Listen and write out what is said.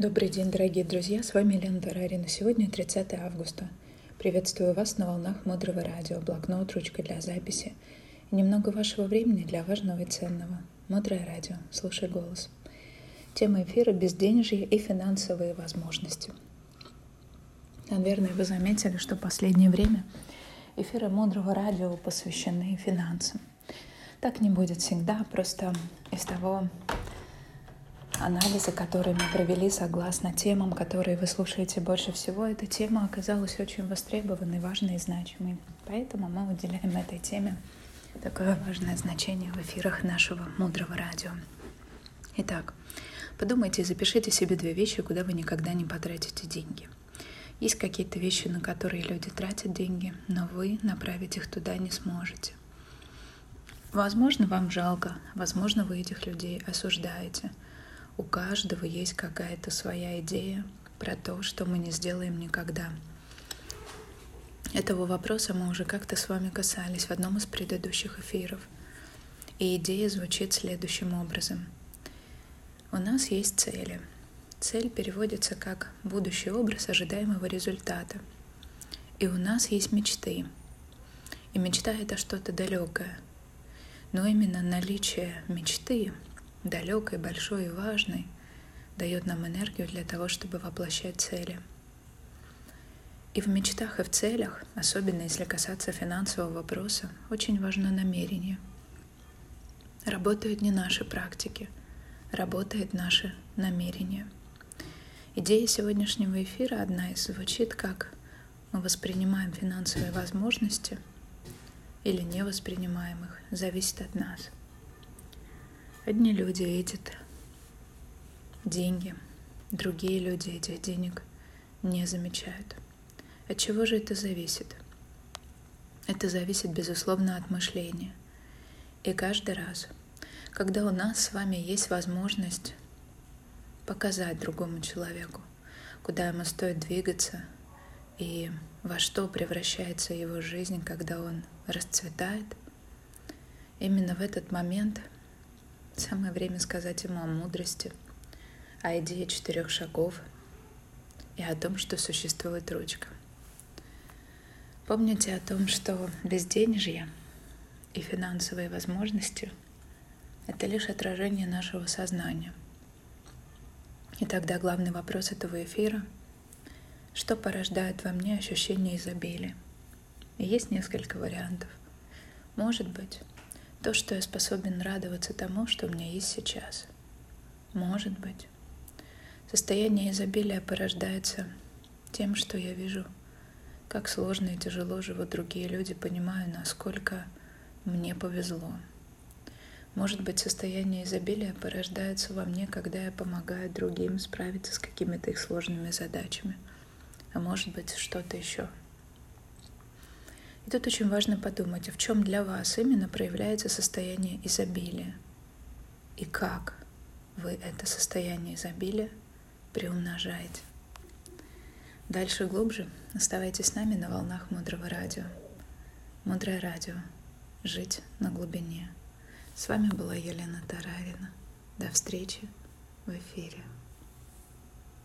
Добрый день, дорогие друзья, с вами Лена Тарарина. Сегодня 30 августа. Приветствую вас на волнах Мудрого Радио, блокнот, ручка для записи и немного вашего времени для важного и ценного. Мудрое Радио, слушай голос. Тема эфира – безденежье и финансовые возможности. Наверное, вы заметили, что в последнее время эфиры Мудрого Радио посвящены финансам. Так не будет всегда, просто из того анализы, которые мы провели согласно темам, которые вы слушаете больше всего, эта тема оказалась очень востребованной, важной и значимой. Поэтому мы уделяем этой теме такое важное значение в эфирах нашего мудрого радио. Итак, подумайте и запишите себе две вещи, куда вы никогда не потратите деньги. Есть какие-то вещи, на которые люди тратят деньги, но вы направить их туда не сможете. Возможно, вам жалко, возможно, вы этих людей осуждаете – у каждого есть какая-то своя идея про то, что мы не сделаем никогда. Этого вопроса мы уже как-то с вами касались в одном из предыдущих эфиров. И идея звучит следующим образом. У нас есть цели. Цель переводится как будущий образ ожидаемого результата. И у нас есть мечты. И мечта — это что-то далекое. Но именно наличие мечты далекой, большой и важной, дает нам энергию для того, чтобы воплощать цели. И в мечтах и в целях, особенно если касаться финансового вопроса, очень важно намерение. Работают не наши практики, работает наше намерение. Идея сегодняшнего эфира одна из звучит как мы воспринимаем финансовые возможности или не воспринимаем их, зависит от нас – Одни люди видят деньги, другие люди этих денег не замечают. От чего же это зависит? Это зависит, безусловно, от мышления. И каждый раз, когда у нас с вами есть возможность показать другому человеку, куда ему стоит двигаться и во что превращается его жизнь, когда он расцветает, именно в этот момент – Самое время сказать ему о мудрости, о идее четырех шагов и о том, что существует ручка. Помните о том, что безденежье и финансовые возможности — это лишь отражение нашего сознания. И тогда главный вопрос этого эфира — что порождает во мне ощущение изобилия? И есть несколько вариантов. Может быть, то, что я способен радоваться тому, что у меня есть сейчас. Может быть. Состояние изобилия порождается тем, что я вижу, как сложно и тяжело живут другие люди, понимаю, насколько мне повезло. Может быть, состояние изобилия порождается во мне, когда я помогаю другим справиться с какими-то их сложными задачами. А может быть, что-то еще – и тут очень важно подумать, в чем для вас именно проявляется состояние изобилия и как вы это состояние изобилия приумножаете. Дальше глубже оставайтесь с нами на волнах Мудрого Радио. Мудрое Радио. Жить на глубине. С вами была Елена Тарарина. До встречи в эфире.